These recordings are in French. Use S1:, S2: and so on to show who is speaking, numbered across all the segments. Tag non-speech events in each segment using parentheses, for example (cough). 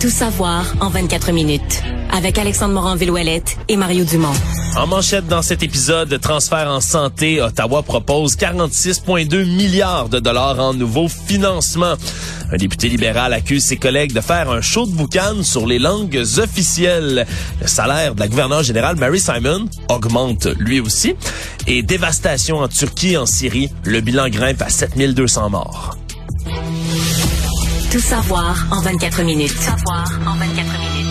S1: Tout savoir en 24 minutes. Avec Alexandre Morin-Villouellette et Mario Dumont.
S2: En manchette dans cet épisode de transfert en santé, Ottawa propose 46,2 milliards de dollars en nouveaux financements. Un député libéral accuse ses collègues de faire un show de boucan sur les langues officielles. Le salaire de la gouverneure générale Mary Simon augmente lui aussi. Et dévastation en Turquie et en Syrie, le bilan grimpe à 7200 morts.
S1: Tout savoir en 24 minutes. Tout savoir en 24 minutes.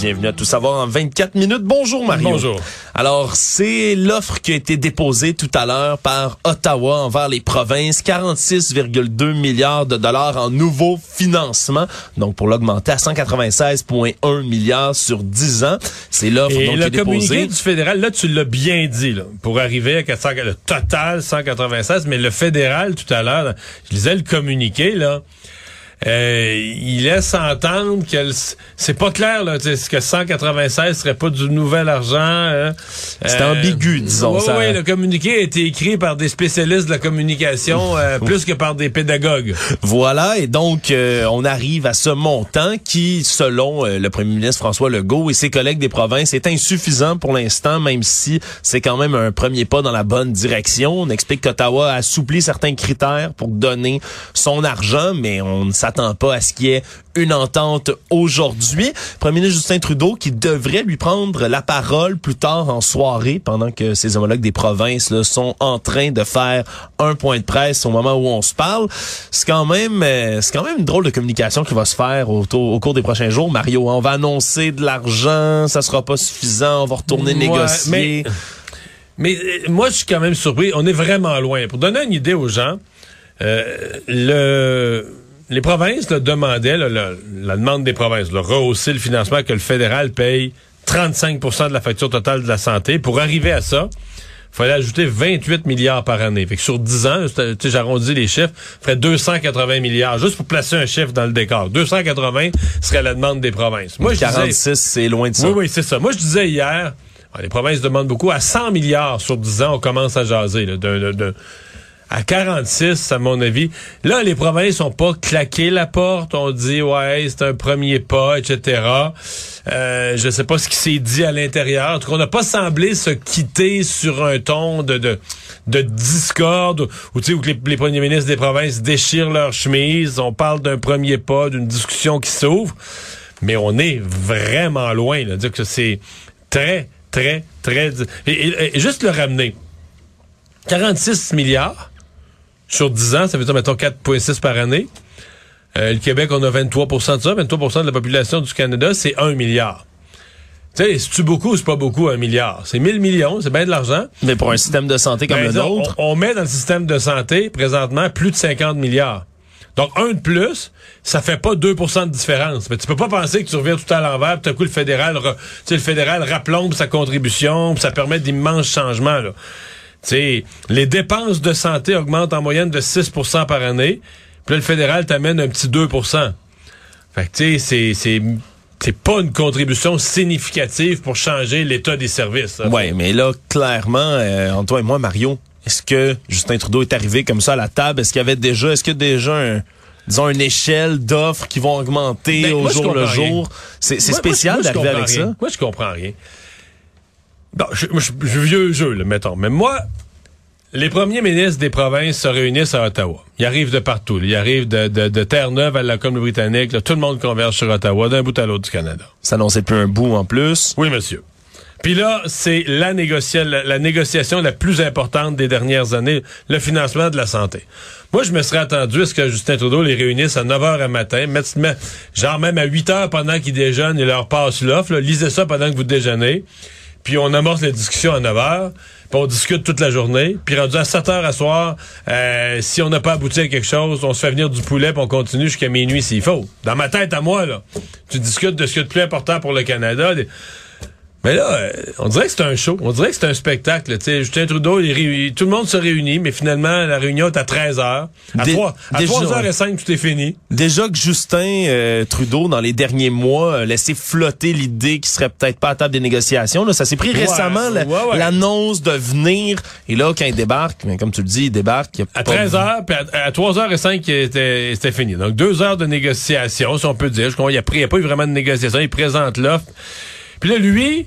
S2: Bienvenue à Tout savoir en 24 minutes. Bonjour Mario.
S3: Bonjour.
S2: Alors, c'est l'offre qui a été déposée tout à l'heure par Ottawa envers les provinces. 46,2 milliards de dollars en nouveaux financements. Donc, pour l'augmenter à 196,1 milliards sur 10 ans. C'est l'offre
S3: Et
S2: qui
S3: le
S2: est déposée.
S3: communiqué du fédéral, là, tu l'as bien dit, là, pour arriver à 400, le total 196, mais le fédéral, tout à l'heure, je lisais le communiqué, là, euh, il laisse entendre que c'est pas clair là, tu sais, que 196 serait pas du nouvel argent. hein.
S2: C'est
S3: Euh,
S2: ambigu, disons,
S3: Oui,
S2: ça.
S3: oui, le communiqué a été écrit par des spécialistes de la communication euh, (laughs) plus que par des pédagogues.
S2: Voilà, et donc euh, on arrive à ce montant qui, selon euh, le premier ministre François Legault et ses collègues des provinces, est insuffisant pour l'instant, même si c'est quand même un premier pas dans la bonne direction. On explique qu'Ottawa a assoupli certains critères pour donner son argent, mais on ne s'attend pas à ce qu'il y ait une entente aujourd'hui. Premier ministre Justin Trudeau qui devrait lui prendre la parole plus tard en soirée pendant que ses homologues des provinces là, sont en train de faire un point de presse au moment où on se parle. C'est quand même euh, c'est quand même une drôle de communication qui va se faire au, au cours des prochains jours. Mario, on va annoncer de l'argent, ça sera pas suffisant, on va retourner
S3: Ouais,
S2: négocier.
S3: mais- Mais euh, moi, je suis quand même surpris. On est vraiment loin. Pour donner une idée aux gens, euh, le, les provinces là, demandaient, là, la, la demande des provinces, de rehausser le financement que le fédéral paye 35% de la facture totale de la santé. Pour arriver à ça, il fallait ajouter 28 milliards par année. Fait que sur 10 ans, j'arrondis les chiffres, ferait 280 milliards. Juste pour placer un chiffre dans le décor. 280 serait la demande des provinces. Moi, je disais-
S2: 46, c'est loin de ça.
S3: oui, oui, c'est ça. Moi, je disais hier, ah, les provinces demandent beaucoup. À 100 milliards sur 10 ans, on commence à jaser. Là, à 46, à mon avis. Là, les provinces n'ont pas claqué la porte. On dit, ouais, c'est un premier pas, etc. Euh, je sais pas ce qui s'est dit à l'intérieur. En tout cas, on n'a pas semblé se quitter sur un ton de, de, de discorde où, tu sais, où les, premiers ministres des provinces déchirent leur chemise. On parle d'un premier pas, d'une discussion qui s'ouvre. Mais on est vraiment loin. Là, dire que c'est très, très, très... Et juste le ramener. 46 milliards sur 10 ans, ça veut dire, mettons, 4,6 par année. Euh, le Québec, on a 23% de ça. 23% de la population du Canada, c'est 1 milliard. Tu sais, c'est-tu beaucoup ou c'est pas beaucoup, un milliard? C'est 1000 millions, c'est bien de l'argent.
S2: Mais pour un système de santé comme
S3: Ben,
S2: le nôtre,
S3: On, on met dans le système de santé, présentement, plus de 50 milliards. Donc, un de plus, ça fait pas 2% de différence. Mais tu peux pas penser que tu reviens tout à l'envers, puis tout à coup, le fédéral, re- tu sais, le fédéral raplombe sa contribution, puis ça permet d'immenses changements, là. Sais, les dépenses de santé augmentent en moyenne de 6% par année, puis là, le fédéral t'amène un petit 2% Fait que, tu sais, c'est, c'est, c'est pas une contribution significative pour changer l'état des services. ça.
S2: Ouais, mais là, clairement, euh, toi et moi, Mario, est-ce que Justin Trudeau est arrivé comme ça à la table? Est-ce qu'il y avait déjà, est-ce qu'il y a déjà un, disons, une échelle d'offres qui vont augmenter
S3: Ben,
S2: au
S3: moi,
S2: jour le
S3: rien.
S2: jour? C'est spécial d'arriver avec
S3: rien.
S2: ça.
S3: Moi, je comprends rien. Bon, je, je, je vieux jeu, là, mettons. Mais moi, les premiers ministres des provinces se réunissent à Ottawa. Ils arrivent de partout. Ils arrivent de, de, de Terre-Neuve à la Colombie-Britannique. Tout le monde converge sur Ottawa, d'un bout à l'autre du Canada.
S2: Ça n'annonçait plus un bout en plus.
S3: Oui, monsieur. Puis là, c'est la, négocia- la, la négociation la plus importante des dernières années, le financement de la santé. Moi, je me serais attendu à ce que Justin Trudeau les réunisse à 9 h à matin, genre même à 8 h pendant qu'ils déjeunent et leur passe l'offre. Lisez ça pendant que vous déjeunez. Puis on amorce la discussion à 9 h, puis on discute toute la journée. Puis rendu à 7 h à soir, euh, si on n'a pas abouti à quelque chose, on se fait venir du poulet, puis on continue jusqu'à minuit s'il faut. Dans ma tête à moi, là, tu discutes de ce qui est le plus important pour le Canada. Mais là, euh, on dirait que c'est un show. On dirait que c'est un spectacle. Sais, Justin Trudeau, il tout le monde se réunit, mais finalement, la réunion est à 13 h À,
S2: Dé-
S3: 3, à
S2: déjà,
S3: 3h05, tout est fini.
S2: Déjà que Justin euh, Trudeau, dans les derniers mois, a laissé flotter l'idée qu'il serait peut-être pas à table des négociations. Là, ça s'est pris
S3: Ouais,
S2: récemment,
S3: ouais.
S2: l'annonce de venir. Et là, quand il débarque, mais comme tu le dis, il débarque. il
S3: À
S2: pas-
S3: 13h, puis à, à 3h05, c'était c'était fini. Donc, deux heures de négociation, si on peut dire. Je comprends, il n'y a, a pas eu vraiment de négociation. Il présente l'offre. Puis là, lui,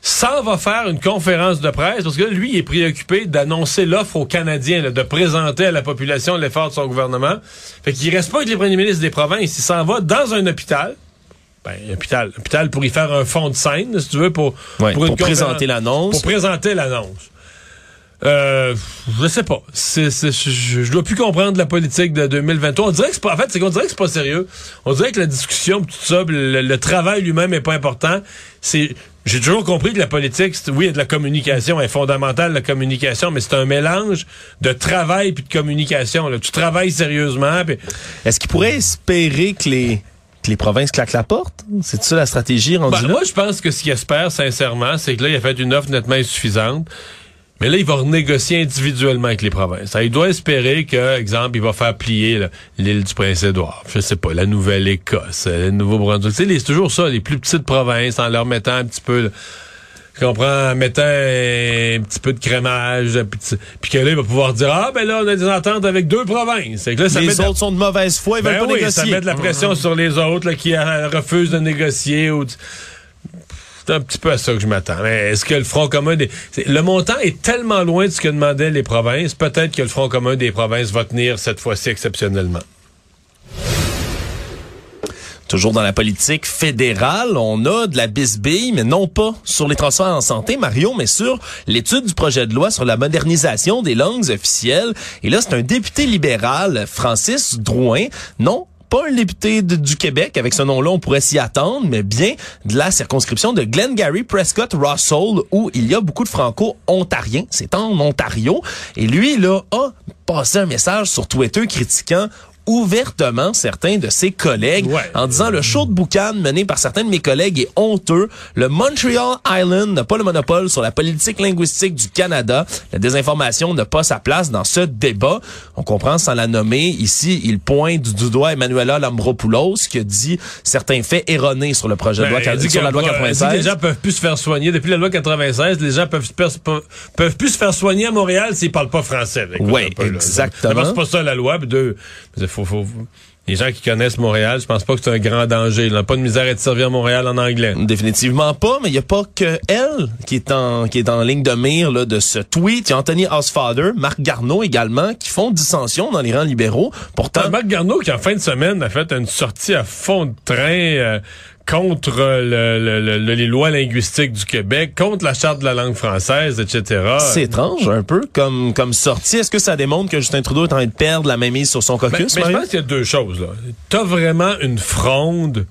S3: s'en va faire une conférence de presse, parce que là, lui, il est préoccupé d'annoncer l'offre aux Canadiens, là, de présenter à la population l'effort de son gouvernement. Fait qu'il reste pas avec les premiers ministres des provinces. Il s'en va dans un hôpital. Ben, un hôpital. Hôpital pour y faire un fond de scène, si tu veux, pour,
S2: Ouais, présenter l'annonce.
S3: Pour présenter l'annonce. Euh, je sais pas. C'est, c'est- je, je dois plus comprendre la politique de 2023. On dirait que c'est pas, en fait, c'est qu'on dirait que c'est pas sérieux. On dirait que la discussion, tout ça, le, le travail lui-même est pas important. C'est, j'ai toujours compris que la politique, c'est- oui, il y a de la communication, elle est fondamentale, la communication, mais c'est un mélange de travail puis de communication. Là. Tu travailles sérieusement.
S2: Est-ce qu'il pourrait espérer que les, que les provinces claquent la porte? C'est ça la stratégie rendue
S3: Ben,
S2: là?
S3: moi, je pense que ce qu'il espère, sincèrement, c'est que là, il a fait une offre nettement insuffisante. Mais là, il va renégocier individuellement avec les provinces. Alors, il doit espérer que, exemple, il va faire plier l'île du Prince-Édouard, je sais pas, la Nouvelle-Écosse, le Nouveau-Brunswick. C'est toujours ça, les plus petites provinces, en leur mettant un petit peu... là, je comprends, en mettant un petit peu de crémage, puis que là, il va pouvoir dire, ah, ben là, on a des ententes avec deux provinces. Fait que là, ça met
S2: les
S3: la-
S2: autres sont de mauvaise foi, ils
S3: ben
S2: veulent pas
S3: oui,
S2: négocier.
S3: ça met de la pression sur les autres là, qui refusent de négocier. Ou... C'est un petit peu à ça que je m'attends. Mais Est-ce que le Front commun des... Le montant est tellement loin de ce que demandaient les provinces, peut-être que le Front commun des provinces va tenir cette fois-ci exceptionnellement.
S2: Toujours dans la politique fédérale, on a de la bisbille, mais non pas sur les transferts en santé, Mario, mais sur l'étude du projet de loi sur la modernisation des langues officielles. Et là, c'est un député libéral, Francis Drouin, non pas un député du Québec, avec ce nom-là, on pourrait s'y attendre, mais bien de la circonscription de Glengarry Prescott Russell, où il y a beaucoup de franco-ontariens. C'est en Ontario. Et lui, là, a passé un message sur Twitter critiquant ouvertement certains de ses collègues
S3: Ouais.
S2: en disant le show de boucan mené par certains de mes collègues est honteux. Le Montreal Island n'a pas le monopole sur la politique linguistique du Canada. La désinformation n'a pas sa place dans ce débat. On comprend sans la nommer. Ici, il pointe du doigt Emmanuela Lambropoulos qui a dit certains faits erronés sur le projet de loi,
S3: Ben, dit
S2: sur la loi
S3: elle dit que
S2: 96.
S3: les gens peuvent plus se faire soigner. Depuis la loi 96, les gens peuvent, peuvent plus se faire soigner à Montréal s'ils parlent pas français. Là.
S2: exactement.
S3: D'abord, c'est pas ça la loi. Puis deux, faut, faut- les gens qui connaissent Montréal, je pense pas que c'est un grand danger. Il n'a pas de misère à être servi à Montréal en anglais.
S2: Définitivement pas, mais il n'y a pas que elle qui est en qui est en ligne de mire là, de ce tweet. Il y a Anthony Osfather, Marc Garneau également, qui font dissension dans les rangs libéraux. Pourtant,
S3: T'as Marc Garneau qui, en fin de semaine, a fait une sortie à fond de train euh, contre le- le- le- le- les lois linguistiques du Québec, contre la charte de la langue française, etc.
S2: c'est étrange un peu comme comme sortie. Est-ce que ça démontre que Justin Trudeau est en train de perdre la mainmise sur son
S3: Ben,
S2: caucus,
S3: mais je pense qu'il y a deux choses. là. T'as vraiment une fronde,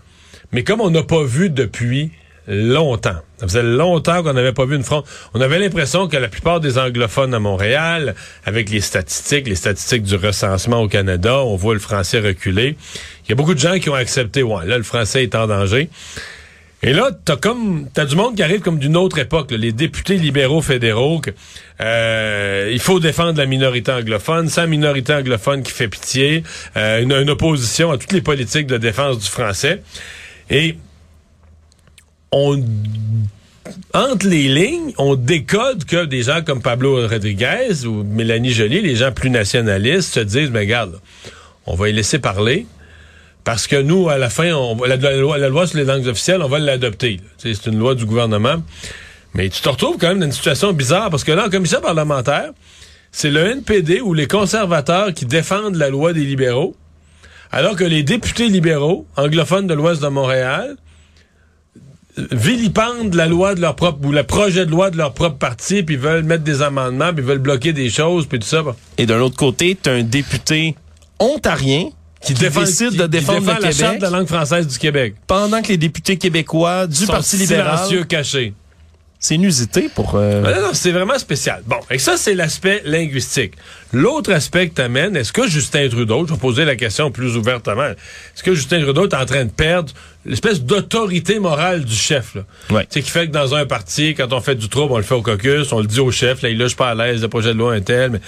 S3: mais comme on n'a pas vu depuis longtemps. Ça faisait longtemps qu'on n'avait pas vu une fronde. On avait l'impression que la plupart des anglophones à Montréal, avec les statistiques, les statistiques du recensement au Canada, on voit le français reculer. Il y a beaucoup de gens qui ont accepté, ouais, là, le français est en danger. Et là, t'as comme t'as du monde qui arrive comme d'une autre époque, les députés libéraux fédéraux. que, euh, il faut défendre la minorité anglophone, la minorité anglophone qui fait pitié, euh, une, une opposition à toutes les politiques de défense du français. Et on entre les lignes, on décode que des gens comme Pablo Rodriguez ou Mélanie Joly, les gens plus nationalistes, se disent, mais regarde, on va y laisser parler. Parce que nous, à la fin, on, la, la loi, la loi sur les langues officielles, on va l'adopter. C'est une loi du gouvernement. Mais tu te retrouves quand même dans une situation bizarre parce que là, en commission parlementaire, c'est le NPD ou les conservateurs qui défendent la loi des libéraux, alors que les députés libéraux, anglophones de l'Ouest de Montréal, vilipendent la loi de leur propre ou le projet de loi de leur propre parti, puis veulent mettre des amendements, puis veulent bloquer des choses, puis tout ça. Bon.
S2: Et d'un autre côté, tu un député ontarien qui,
S3: Défend-
S2: décide
S3: qui-
S2: de défendre
S3: défend
S2: le
S3: la charte
S2: Québec
S3: de la langue française du Québec.
S2: pendant que les députés québécois du Parti libéral
S3: cachés.
S2: C'est inusité pour... euh,
S3: Ah, Non, non, c'est vraiment spécial. Bon, et ça, c'est l'aspect linguistique. L'autre aspect que t'amènes, est-ce que Justin Trudeau, je vais poser la question plus ouvertement, est-ce que Justin Trudeau est en train de perdre l'espèce d'autorité morale du chef, là?
S2: Ouais.
S3: C'est qui fait que dans un parti, quand on fait du trouble, on le fait au caucus, on le dit au chef, là, il loge pas à l'aise, le projet de loi un tel, mais,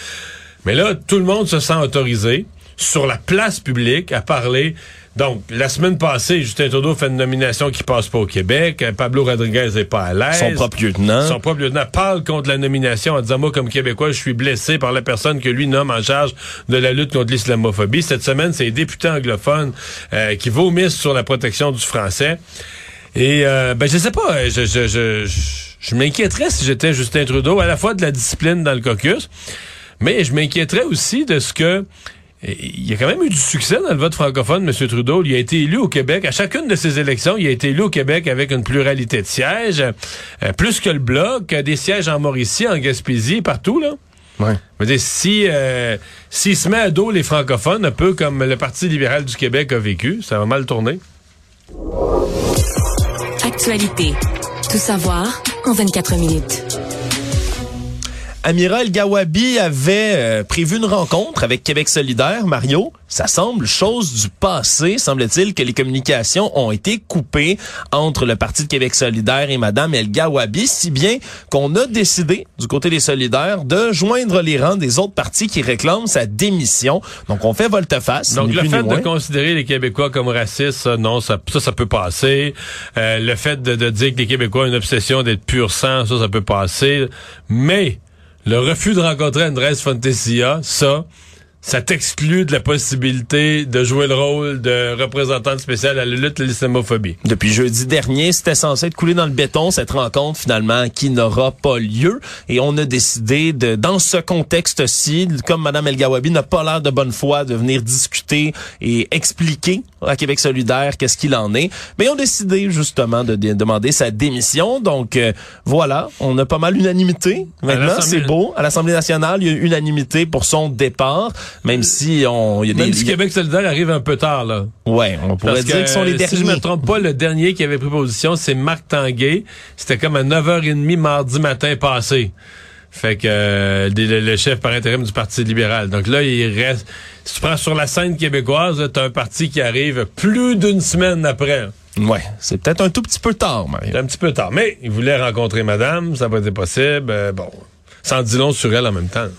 S3: mais là, tout le monde se sent autorisé sur la place publique à parler. Donc, la semaine passée, Justin Trudeau fait une nomination qui passe pas au Québec. Euh, Pablo Rodriguez est pas à l'aise.
S2: son propre lieutenant.
S3: Son propre lieutenant parle contre la nomination en disant, moi, comme Québécois, je suis blessé par la personne que lui nomme en charge de la lutte contre l'islamophobie. Cette semaine, c'est les députés anglophones euh, qui vomissent sur la protection du français. Et euh, ben je sais pas, euh, je, je, je, je m'inquiéterais si j'étais Justin Trudeau, à la fois de la discipline dans le caucus, mais je m'inquiéterais aussi de ce que il y a quand même eu du succès dans le vote francophone, M. Trudeau. Il a été élu au Québec. À chacune de ses élections, il a été élu au Québec avec une pluralité de sièges, euh, plus que le Bloc, euh, des sièges en Mauricie, en Gaspésie, partout, là.
S2: Ouais.
S3: Je veux dire, si euh, s'il se met à dos les francophones, un peu comme le Parti libéral du Québec a vécu, ça va mal tourner.
S1: Actualité. Tout savoir en 24 minutes.
S2: Amiral Gawabi avait euh, prévu une rencontre avec Québec solidaire, Mario. Ça semble chose du passé. Semble-t-il que les communications ont été coupées entre le Parti de Québec solidaire et Madame El Gawabi, si bien qu'on a décidé, du côté des solidaires, de joindre les rangs des autres partis qui réclament sa démission. Donc, on fait volte-face.
S3: Donc, le fait de considérer les Québécois comme racistes, ça, non, ça, ça, ça peut passer. Euh, le fait de, de dire que les Québécois ont une obsession d'être pur sang, ça, ça peut passer. Mais le refus de rencontrer Andrés Fantasia, ça, ça t'exclut de la possibilité de jouer le rôle de représentant spécial à la lutte à l'islamophobie?
S2: Depuis jeudi dernier, c'était censé être coulé dans le béton, cette rencontre finalement qui n'aura pas lieu. Et on a décidé de, dans ce contexte-ci, comme Mme El Gawabi n'a pas l'air de bonne foi de venir discuter et expliquer à Québec solidaire qu'est-ce qu'il en est, mais on a décidé justement de, demander sa démission. Donc euh, voilà, on a pas mal unanimité. Maintenant, c'est beau. À l'Assemblée nationale, il y a unanimité pour son départ, même si on... Il y a
S3: Même si Québec solidaire arrive un peu tard, là.
S2: Ouais, on pourrait
S3: Parce
S2: dire
S3: que,
S2: qu'ils sont les derniers.
S3: Si je me trompe pas, le dernier qui avait pris position, c'est Marc Tanguay. C'était comme à 9h30 mardi matin passé. Fait que euh, le, chef par intérim du Parti libéral. Donc là, il reste. Si tu prends sur la scène québécoise, t'as un parti qui arrive plus d'une semaine après.
S2: Ouais, c'est peut-être un tout petit peu tard, Mario.
S3: Un petit peu tard. Mais il voulait rencontrer madame, ça n'a pas été possible. Euh, bon. Sans dit long sur elle en même temps.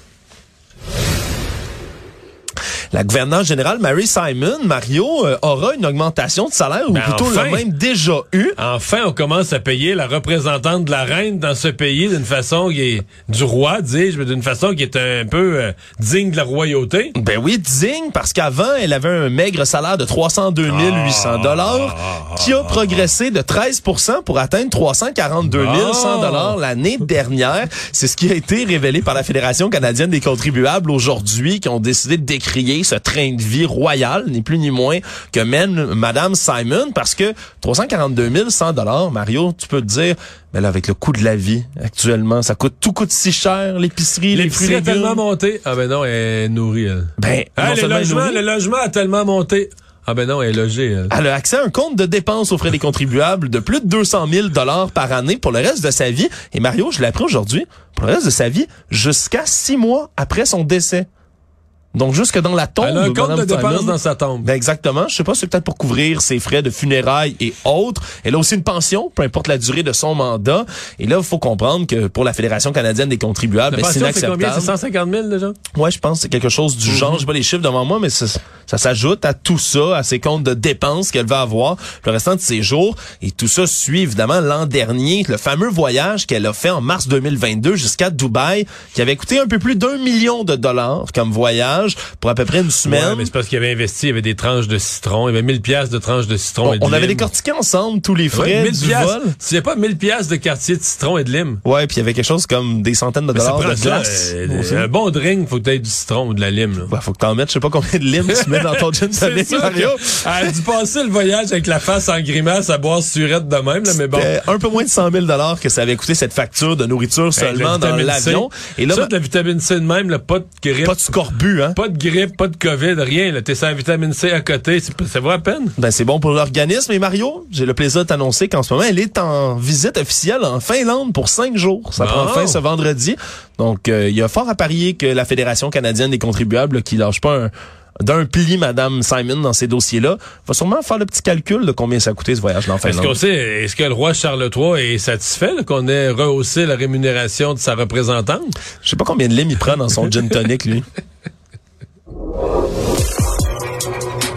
S2: La gouverneure générale Mary Simon, Mario, euh, aura une augmentation de salaire, ou
S3: Ben,
S2: plutôt
S3: enfin!
S2: l'a même déjà eu.
S3: Enfin, on commence à payer la représentante de la reine dans ce pays d'une façon qui est du roi, dis-je, mais d'une façon qui est un peu euh, digne de la royauté.
S2: Ben oui, digne, parce qu'avant, elle avait un maigre salaire de 302 800 dollars, qui a progressé de 13% pour atteindre 342 100 dollars l'année dernière. C'est ce qui a été révélé par la Fédération canadienne des contribuables aujourd'hui, qui ont décidé de décrier ce train de vie royal, ni plus ni moins, que mène Madame Simon, parce que 342 100 dollars, Mario, tu peux te dire, ben là, avec le coût de la vie actuellement, ça coûte, tout coûte si cher, l'épicerie, les fruits
S3: L'épicerie a tellement monté. Ah ben non, elle est nourrie, elle.
S2: Ben, non
S3: le, logement, le logement a tellement monté. Ah ben non, elle est logée, elle.
S2: Elle a accès à un compte de dépenses aux frais des contribuables de plus de 200 000 dollars par année pour le reste de sa vie. Et Mario, je l'ai appris aujourd'hui, pour le reste de sa vie, jusqu'à six mois après son décès. Donc jusque dans la tombe.
S3: Elle a un compte de dépenses dans sa tombe.
S2: Ben exactement. Je sais pas, c'est peut-être pour couvrir ses frais de funérailles et autres. Elle a aussi une pension, peu importe la durée de son mandat. Et là, il faut comprendre que pour la Fédération canadienne des contribuables, ben, c'est
S3: pension, c'est combien? C'est
S2: inacceptable.
S3: 150 000 déjà?
S2: Ouais, je pense que c'est quelque chose du genre. J'ai pas les chiffres devant moi, mais ça, ça s'ajoute à tout ça, à ses comptes de dépenses qu'elle va avoir le restant de ses jours. Et tout ça suit évidemment l'an dernier, le fameux voyage qu'elle a fait en mars 2022 jusqu'à Dubaï, qui avait coûté un peu plus d'un million de dollars comme voyage pour à peu près une semaine.
S3: Ouais, mais c'est parce qu'il avait investi, il y avait des tranches de citron, il y avait 1000 pièces de tranches de citron
S2: on,
S3: et de
S2: on avait
S3: lime.
S2: décortiqué ensemble tous les
S3: Ouais,
S2: frais
S3: 1000
S2: du
S3: piastres.
S2: vol.
S3: Tu sais pas 1000 pièces de quartier de citron et de lime.
S2: Ouais, puis il y avait quelque chose comme des centaines de
S3: Mais
S2: dollars de
S3: ça,
S2: glace.
S3: euh, un bon drink, faut que tu aies du citron ou de la lime. Là.
S2: Ouais, faut que t'en mettes, je sais pas combien de limes tu mets dans ton (laughs) gin tonic, Mario.
S3: Elle a dû passer le voyage avec la face en grimace à boire surette de même, là, mais bon.
S2: Un peu moins de 100 000 dollars que ça avait coûté cette facture de nourriture seulement dans l'avion. Et là,
S3: ça, de la vitamine C de même, là, pas de grippe.
S2: pas de scorbut, hein?
S3: Pas de grippe, pas de COVID, rien. T'es sans vitamine C à côté. Ça vaut à peine.
S2: Ben, c'est bon pour l'organisme. Et Mario, j'ai le plaisir de t'annoncer qu'en ce moment, elle est en visite officielle en Finlande pour cinq jours. Ça prend fin ce vendredi. Donc, euh, il y a fort à parier que la Fédération canadienne des contribuables, qui lâche pas un d'un pli, Madame Simon, dans ces dossiers-là, va sûrement faire le petit calcul de combien ça a coûté ce voyage dans Finlande.
S3: Est-ce qu'on sait, est-ce que le roi Charles III est satisfait qu'on ait rehaussé la rémunération de sa représentante?
S2: Je sais pas combien de limes il prend dans son gin tonic, lui. (laughs)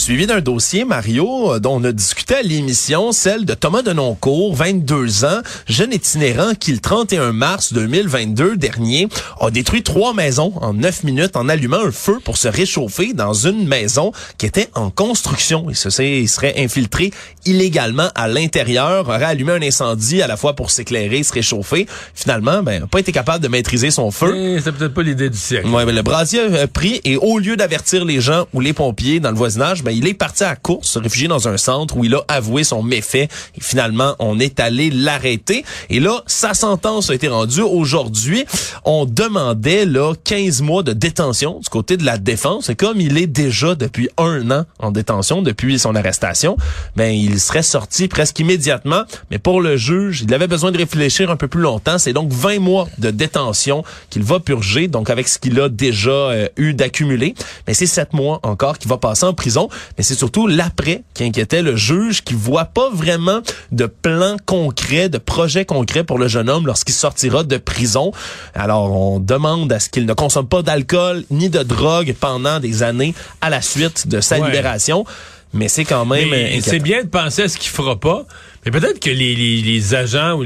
S2: suivi d'un dossier, Mario, euh, dont on a discuté à l'émission, celle de Thomas Denoncourt, 22 ans, jeune itinérant qui, le 31 mars 2022 dernier, a détruit trois maisons en neuf minutes en allumant un feu pour se réchauffer dans une maison qui était en construction. Il se serait infiltré illégalement à l'intérieur, aurait allumé un incendie à la fois pour s'éclairer, se réchauffer. Finalement, ben, n'a pas été capable de maîtriser son feu.
S3: C'est peut-être pas l'idée du siècle.
S2: Ouais, mais le brasier a pris et au lieu d'avertir les gens ou les pompiers dans le voisinage, ben, il est parti à course, se réfugier dans un centre où il a avoué son méfait. Et finalement, on est allé l'arrêter. Et là, sa sentence a été rendue aujourd'hui. On demandait là 15 mois de détention du côté de la défense. Et comme il est déjà depuis un an en détention depuis son arrestation, ben il serait sorti presque immédiatement. Mais pour le juge, il avait besoin de réfléchir un peu plus longtemps. C'est donc 20 mois de détention qu'il va purger, donc avec ce qu'il a déjà euh, eu d'accumuler. Mais c'est 7 mois encore qu'il va passer en prison. Mais c'est surtout l'après qui inquiétait le juge, qui voit pas vraiment de plan concret, de projet concret pour le jeune homme lorsqu'il sortira de prison. Alors, on demande à ce qu'il ne consomme pas d'alcool ni de drogue pendant des années à la suite de sa libération. Mais c'est quand même.
S3: C'est bien de penser à ce qu'il fera pas. Mais peut-être que les, les, agents ou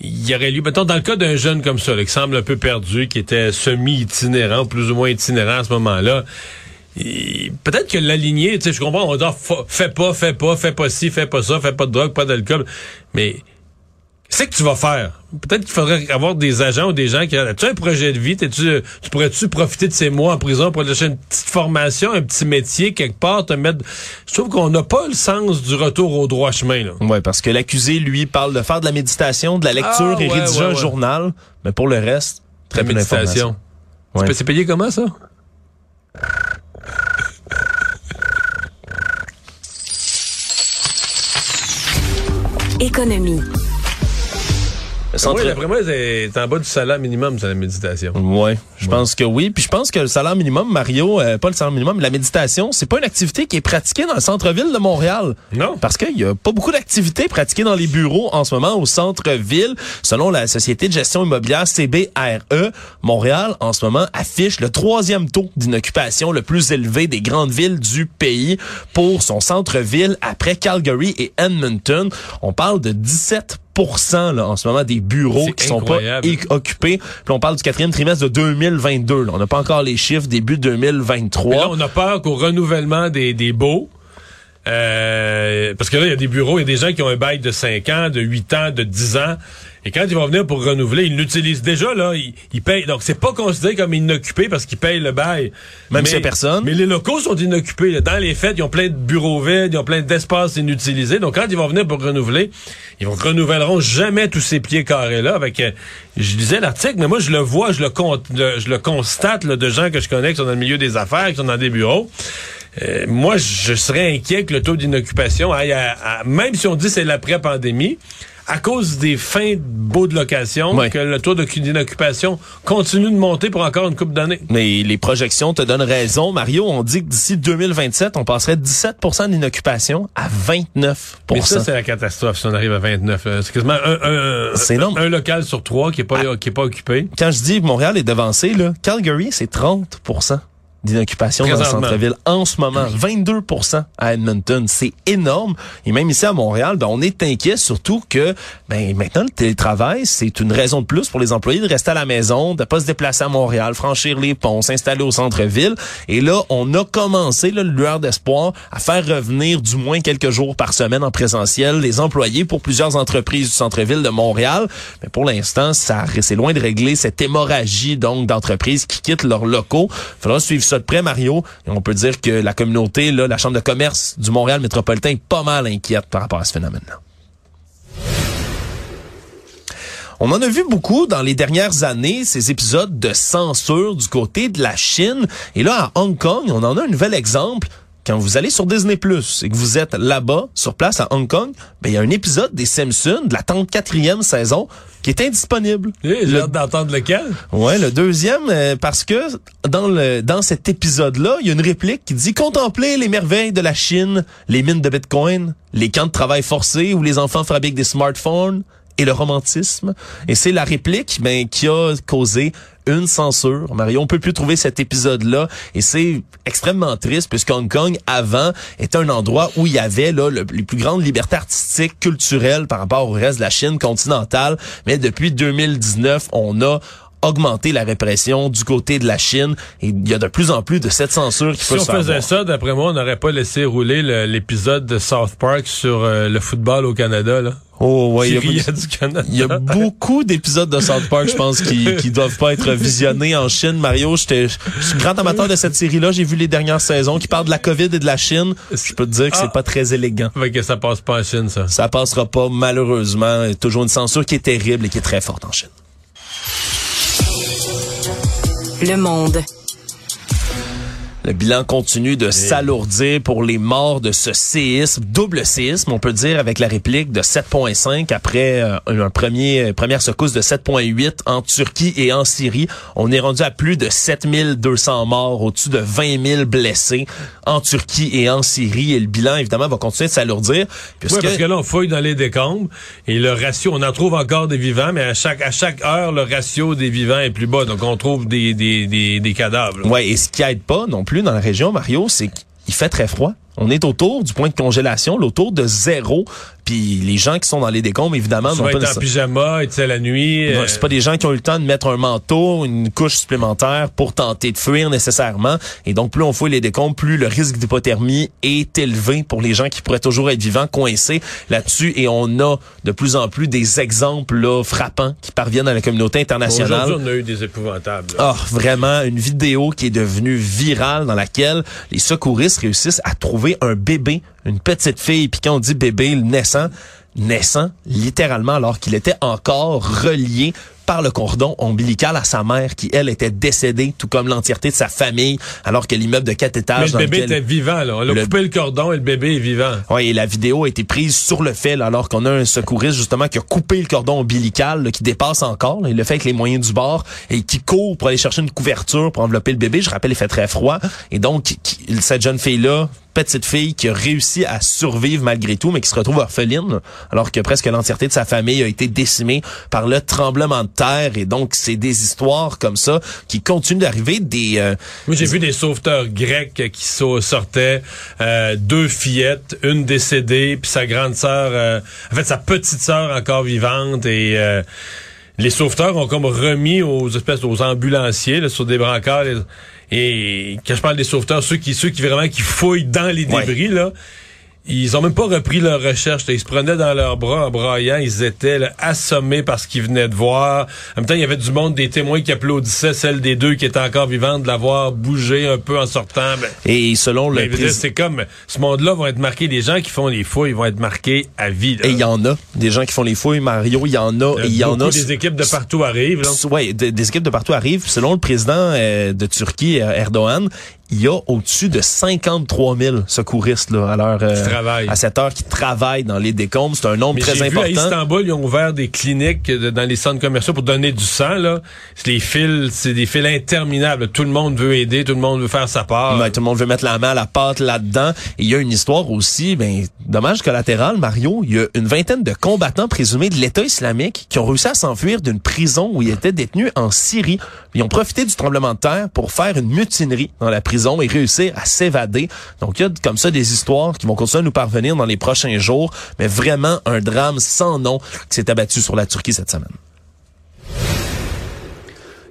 S3: il y aurait lieu, mettons, dans le cas d'un jeune comme ça, qui semble un peu perdu, qui était semi-itinérant, plus ou moins itinérant à ce moment-là, peut-être que l'aligner, tu sais, je comprends, on dire, fais pas, fais pas, fais pas ci, fais pas ça, fais pas de drogue, pas d'alcool, mais c'est que tu vas faire? Peut-être qu'il faudrait avoir des agents ou des gens qui as-tu un projet de vie, tu tu pourrais-tu profiter de ces mois en prison pour lâcher une petite formation, un petit métier quelque part, te mettre je trouve qu'on n'a pas le sens du retour au droit chemin là.
S2: Ouais, parce que l'accusé lui parle de faire de la méditation, de la lecture ah, et rédiger un journal, mais pour le reste, très la peu méditation.
S3: C'est payé comment ça?
S1: Économie.
S3: Centre... Oui, d'après moi, c'est en bas du salaire minimum, c'est la méditation.
S2: Oui, je pense que oui. Puis je pense que le salaire minimum, Mario, euh, pas le salaire minimum, mais la méditation, c'est pas une activité qui est pratiquée dans le centre-ville de Montréal.
S3: Non.
S2: Parce qu'il y a pas beaucoup d'activités pratiquées dans les bureaux en ce moment au centre-ville. Selon la société de gestion immobilière CBRE, Montréal, en ce moment, affiche le troisième taux d'inoccupation le plus élevé des grandes villes du pays pour son centre-ville après Calgary et Edmonton. On parle de 17 là, en ce moment des bureaux qui sont pas occupés. Puis on parle du quatrième trimestre de 2022. Là. On n'a pas encore les chiffres début 2023.
S3: là, on a peur qu'au renouvellement des, des baux, euh, parce que là, il y a des bureaux, il y a des gens qui ont un bail de 5 ans, de 8 ans, de 10 ans. Et quand ils vont venir pour renouveler, ils l'utilisent déjà, là, ils, payent. Donc, c'est pas considéré comme inoccupé parce qu'ils payent le bail.
S2: Même si personne.
S3: Mais les locaux sont inoccupés. Dans les fêtes, ils ont plein de bureaux vides, ils ont plein d'espaces inutilisés. Donc, quand ils vont venir pour renouveler, ils vont renouvelleront jamais tous ces pieds carrés-là. Avec, euh, je lisais l'article, mais moi, je le vois, je le, je le constate, là, de gens que je connais qui sont dans le milieu des affaires, qui sont dans des bureaux. Euh, moi, je serais inquiet que le taux d'inoccupation aille même si on dit c'est l'après-pandémie, à cause des fins de baux de location, que le taux d'inoccupation continue de monter pour encore une couple d'années.
S2: Mais les projections te donnent raison, Mario. On dit que d'ici 2027, on passerait de 17% d'inoccupation à 29%
S3: Mais ça, c'est la catastrophe si on arrive à 29. C'est quasiment un, un, local sur trois qui est pas, ah. qui est pas occupé.
S2: Quand je dis Montréal est devancé, là, Calgary, c'est 30 d'inoccupation dans le centre-ville en ce moment. 22 à Edmonton. C'est énorme. Et même ici à Montréal, ben, on est inquiet surtout que ben, maintenant, le télétravail, c'est une raison de plus pour les employés de rester à la maison, de pas se déplacer à Montréal, franchir les ponts, s'installer au centre-ville. Et là, on a commencé, là, le lueur d'espoir, à faire revenir du moins quelques jours par semaine en présentiel les employés pour plusieurs entreprises du centre-ville de Montréal. Mais pour l'instant, ça c'est loin de régler cette hémorragie donc d'entreprises qui quittent leurs locaux. Il faudra suivre ça près, Mario. Et on peut dire que la communauté, la Chambre de commerce du Montréal métropolitain est pas mal inquiète par rapport à ce phénomène-là. On en a vu beaucoup dans les dernières années, ces épisodes de censure du côté de la Chine. Et là, à Hong Kong, on en a un nouvel exemple quand vous allez sur Disney Plus et que vous êtes là-bas, sur place à Hong Kong, ben il y a un épisode des Simpsons de la 34e saison qui est indisponible.
S3: J'ai
S2: Le-
S3: hâte d'entendre lequel?
S2: Ouais, le deuxième euh, parce que dans le dans cet épisode-là, il y a une réplique qui dit contempler les merveilles de la Chine, les mines de Bitcoin, les camps de travail forcés où les enfants fabriquent des smartphones et le romantisme. Et c'est la réplique ben qui a causé une censure. Mario, on peut plus trouver cet épisode-là et c'est extrêmement triste puisque Hong Kong avant était un endroit où il y avait là le- les plus grandes libertés artistiques, culturelles par rapport au reste de la Chine continentale. Mais depuis 2019, on a augmenté la répression du côté de la Chine et il y a de plus en plus de cette censure qui
S3: Si
S2: peut
S3: on
S2: se faire
S3: faisait ça, d'après moi, on n'aurait pas laissé rouler le- l'épisode de South Park sur euh, le football au Canada. Là.
S2: Oh, ouais, il y a-
S3: du Canada.
S2: Il y a beaucoup d'épisodes de South Park, je pense, qui, qui doivent pas être visionnés en Chine. Mario, j'étais, je suis grand amateur de cette série-là. J'ai vu les dernières saisons qui parlent de la COVID et de la Chine. Je peux te dire que
S3: Ah.
S2: c'est pas très élégant.
S3: Fait que ça passe pas en Chine, ça.
S2: Ça passera pas, malheureusement. Il y a Toujours une censure qui est terrible et qui est très forte en Chine.
S1: Le monde.
S2: Le bilan continue de s'alourdir pour les morts de ce séisme, double séisme, on peut dire, avec la réplique de 7.5 après euh, un premier première secousse de 7.8 en Turquie et en Syrie. On est rendu à plus de 7200 morts, au-dessus de 20 000 blessés en Turquie et en Syrie. Et le bilan, évidemment, va continuer de s'alourdir.
S3: Oui, parce que là, on fouille dans les décombres et le ratio, on en trouve encore des vivants, mais à chaque à chaque heure, le ratio des vivants est plus bas. Donc, on trouve des, des, des, des cadavres.
S2: Ouais, et ce qui aide pas non plus dans la région, Mario, c'est qu'il fait très froid. On est autour du point de congélation, autour de zéro. Puis les gens qui sont dans les décombres, évidemment, n'ont pas
S3: être en pyjama, et tu sais, la nuit. Euh,
S2: C'est pas des gens qui ont eu le temps de mettre un manteau, une couche supplémentaire pour tenter de fuir nécessairement. Et donc, plus on fouille les décombres, plus le risque d'hypothermie est élevé pour les gens qui pourraient toujours être vivants, coincés là-dessus. Et on a de plus en plus des exemples là, frappants qui parviennent à la communauté internationale.
S3: Aujourd'hui, on a eu des épouvantables.
S2: Ah, vraiment, une vidéo qui est devenue virale dans laquelle les secouristes réussissent à trouver un bébé, une petite fille. Puis quand on dit bébé, le naissant, naissant littéralement alors qu'il était encore relié par le cordon ombilical à sa mère qui, elle, était décédée, tout comme l'entièreté de sa famille, alors que l'immeuble de quatre
S3: Mais
S2: étages
S3: le
S2: dans
S3: bébé était vivant, là. On a
S2: Le-
S3: coupé le cordon et le bébé est vivant.
S2: Oui, et la vidéo a été prise sur le fait, là, alors qu'on a un secouriste, justement, qui a coupé le cordon ombilical, là, qui dépasse encore. là. il le fait avec les moyens du bord et qui court pour aller chercher une couverture pour envelopper le bébé. Je rappelle, il fait très froid. Et donc, cette jeune fille-là, petite fille qui a réussi à survivre malgré tout, mais qui se retrouve orpheline, alors que presque l'entièreté de sa famille a été décimée par le tremblement de terre. Et donc, c'est des histoires comme ça qui continuent d'arriver. Des euh,
S3: j'ai vu des sauveteurs grecs qui sortaient euh, deux fillettes, une décédée, puis sa grande sœur, euh, en fait, sa petite sœur encore vivante. Et euh, les sauveteurs ont comme remis aux espèces, aux ambulanciers là, sur des brancards. Et quand je parle des sauveteurs, ceux qui, ceux qui vraiment qui fouillent dans les
S2: Ouais.
S3: débris, là, ils ont même pas repris leur recherche. Ils se prenaient dans leurs bras en braillant. Ils étaient là, assommés par ce qu'ils venaient de voir. En même temps, il y avait du monde, des témoins qui applaudissaient celle des deux qui étaient encore vivantes de la voir bouger un peu en sortant. Ben,
S2: et selon le
S3: ben,
S2: président...
S3: c'est comme ce monde-là vont être marqués. Les gens qui font les fouilles vont être marqués à vie. là.
S2: Et il y en a des gens qui font les fouilles, Mario, il y en a, et il y en a.
S3: des équipes de partout arrivent.
S2: de- des équipes de partout arrivent. Selon le président euh, de Turquie, euh, Erdogan, il y a au-dessus de 53 000 secouristes là, à l'heure euh, à cette heure qui travaillent dans les décombres. C'est un nombre
S3: Mais
S2: très
S3: j'ai vu à
S2: important.
S3: Istanbul, ils ont ouvert des cliniques de- dans les centres commerciaux pour donner du sang. Là, C'est les fils, c'est des fils interminables. Tout le monde veut aider, tout le monde veut faire sa part.
S2: Ouais, tout le monde veut mettre la main à la pâte là-dedans. Et il y a une histoire aussi, ben, dommage collatéral, Mario. Il y a une vingtaine de combattants présumés de l'État islamique qui ont réussi à s'enfuir d'une prison où ils étaient détenus en Syrie. Ils ont profité du tremblement de terre pour faire une mutinerie dans la prison et réussir à s'évader. Donc, il y a comme ça des histoires qui vont continuer à nous parvenir dans les prochains jours. Mais vraiment un drame sans nom qui s'est abattu sur la Turquie cette semaine.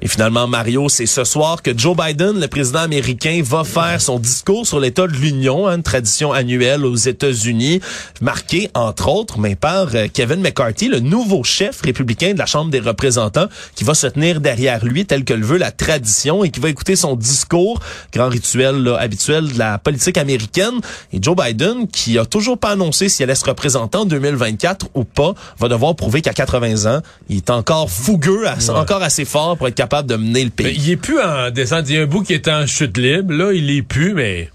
S2: Et finalement, Mario, c'est ce soir que Joe Biden, le président américain, va faire son discours sur l'état de l'Union, hein, une tradition annuelle aux États-Unis, marqué entre autres, mais par euh, Kevin McCarthy, le nouveau chef républicain de la Chambre des représentants, qui va se tenir derrière lui tel que le veut la tradition et qui va écouter son discours, grand rituel habituel de la politique américaine. Et Joe Biden, qui a toujours pas annoncé s'il allait se représenter en 2024 ou pas, va devoir prouver qu'à 80 ans, il est encore fougueux, encore assez fort pour être capable de mener le pays.
S3: Il est plus en descente. Il y a un bout qui est en chute libre. Là, il est plus, mais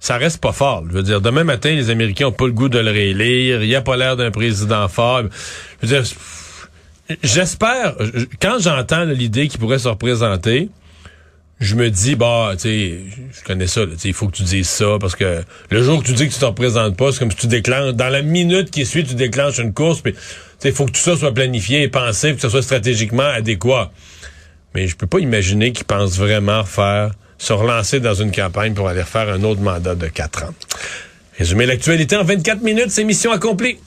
S3: ça reste pas fort. Je veux dire, demain matin, les Américains ont pas le goût de le réélire. Il a pas l'air d'un président fort. Je veux dire, j'espère, quand j'entends l'idée qu'il pourrait se représenter, je me dis, bah, tu sais, je connais ça, il faut que tu dises ça, parce que le jour que tu dis que tu te représentes pas, c'est comme si tu déclenches, dans la minute qui suit, tu déclenches une course, puis, il faut que tout ça soit planifié et pensé, que ce soit stratégiquement adéquat. Mais je peux pas imaginer qu'ils pensent vraiment faire, se relancer dans une campagne pour aller faire un autre mandat de quatre ans. Résumer l'actualité en 24 minutes, c'est mission accomplie.